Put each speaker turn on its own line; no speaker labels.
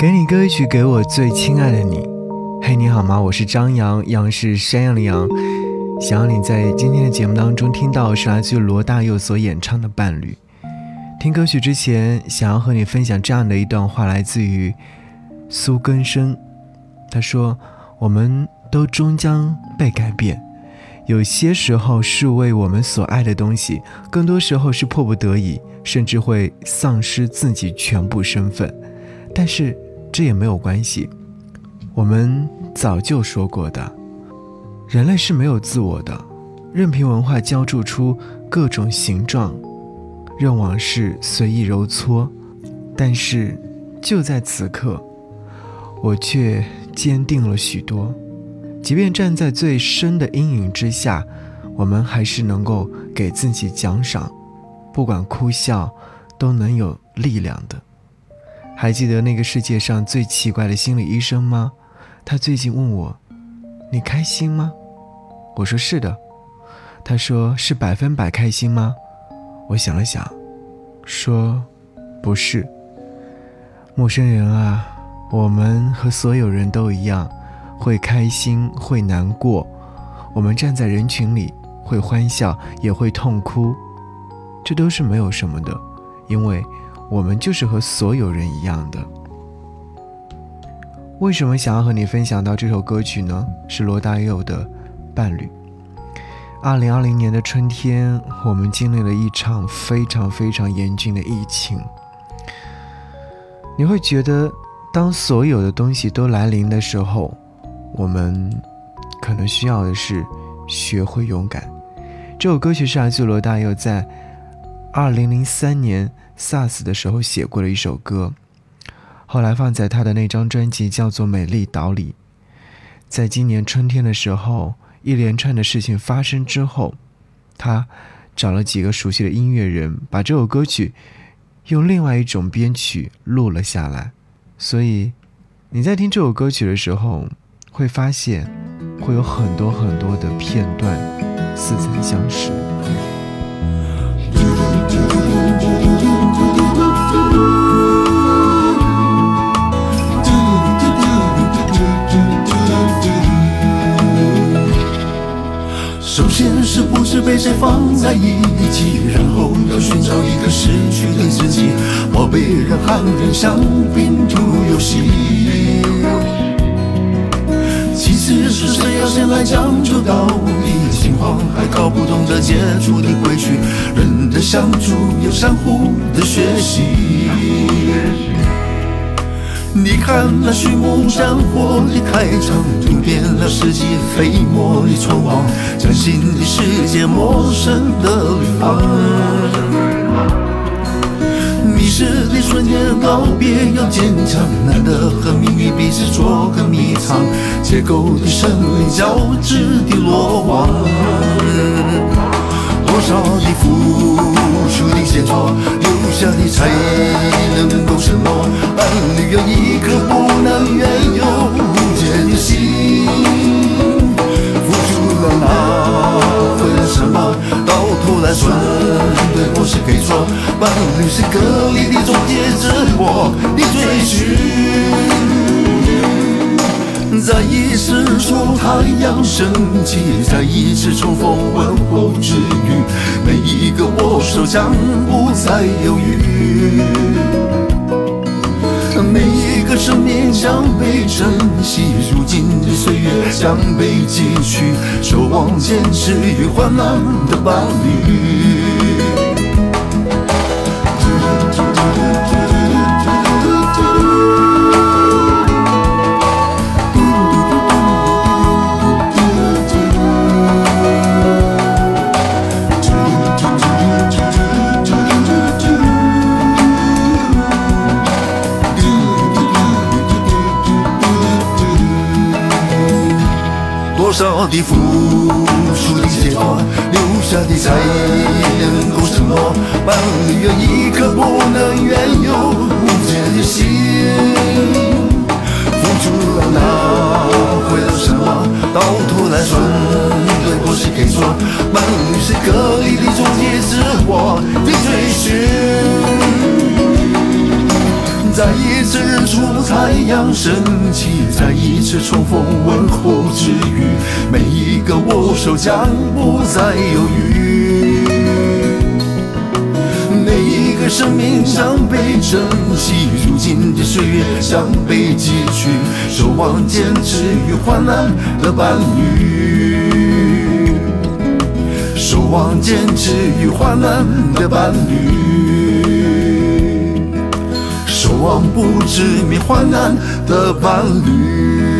给你歌曲，给我最亲爱的你。嘿，你好吗？我是张扬，杨是山羊的羊。想要你在今天的节目当中听到是来自罗大佑所演唱的《伴侣》。听歌曲之前，想要和你分享这样的一段话，来自于苏根生。他说：“我们都终将被改变，有些时候是为我们所爱的东西，更多时候是迫不得已，甚至会丧失自己全部身份。但是这也没有关系。我们早就说过的，人类是没有自我的，任凭文化浇筑出各种形状。”任往事随意揉搓，但是就在此刻，我却坚定了许多。即便站在最深的阴影之下，我们还是能够给自己奖赏，不管哭笑，都能有力量的。还记得那个世界上最奇怪的心理医生吗？他最近问我：“你开心吗？”我说：“是的。”他说：“是百分百开心吗？”我想了想，说：“不是。陌生人啊，我们和所有人都一样，会开心，会难过。我们站在人群里，会欢笑，也会痛哭，这都是没有什么的，因为我们就是和所有人一样的。为什么想要和你分享到这首歌曲呢？是罗大佑的《伴侣》。”二零二零年的春天，我们经历了一场非常非常严峻的疫情。你会觉得，当所有的东西都来临的时候，我们可能需要的是学会勇敢。这首歌曲是来自罗大佑在二零零三年 SARS 的时候写过的一首歌，后来放在他的那张专辑叫做《美丽岛里》。在今年春天的时候。一连串的事情发生之后，他找了几个熟悉的音乐人，把这首歌曲用另外一种编曲录了下来。所以你在听这首歌曲的时候，会发现会有很多很多的片段似曾相识。
谁放在一起，然后要寻找一个失去的自己？宝贝，人和人像拼图游戏。其次是谁要先来讲究道理？情况还搞不懂这接触的规矩，人的相处有相互的学习。你看那序幕战火，世界飞沫的存亡，崭新的世界，陌生的旅航。迷失的瞬间，告别要坚强，难得和命运彼此做个迷藏，结构的胜利，交织的落网。多少的付出的线索，留下的才能够承诺。伴侣有一刻不能怨尤来顺对或是给错。伴侣是隔离的终结，自我的追寻。再一次出太阳升起，再一次重逢问候之余，每一个握手将不再犹豫，每一个生命将被珍惜，如今的岁月将被汲取，守望坚持与患难的伴侣。多少的付出的结果，留下的才能够承诺。伴侣有一颗不能怨尤无解的心，付出了拿回了什么？到头来算对或是给错？伴侣是隔一次日出，太阳升起，再一次重逢，问候之余，每一个握手将不再犹豫。每一个生命将被珍惜，如今的岁月将被汲取，守望坚持与患难的伴侣，守望坚持与患难的伴侣，守望不知名患难的伴侣。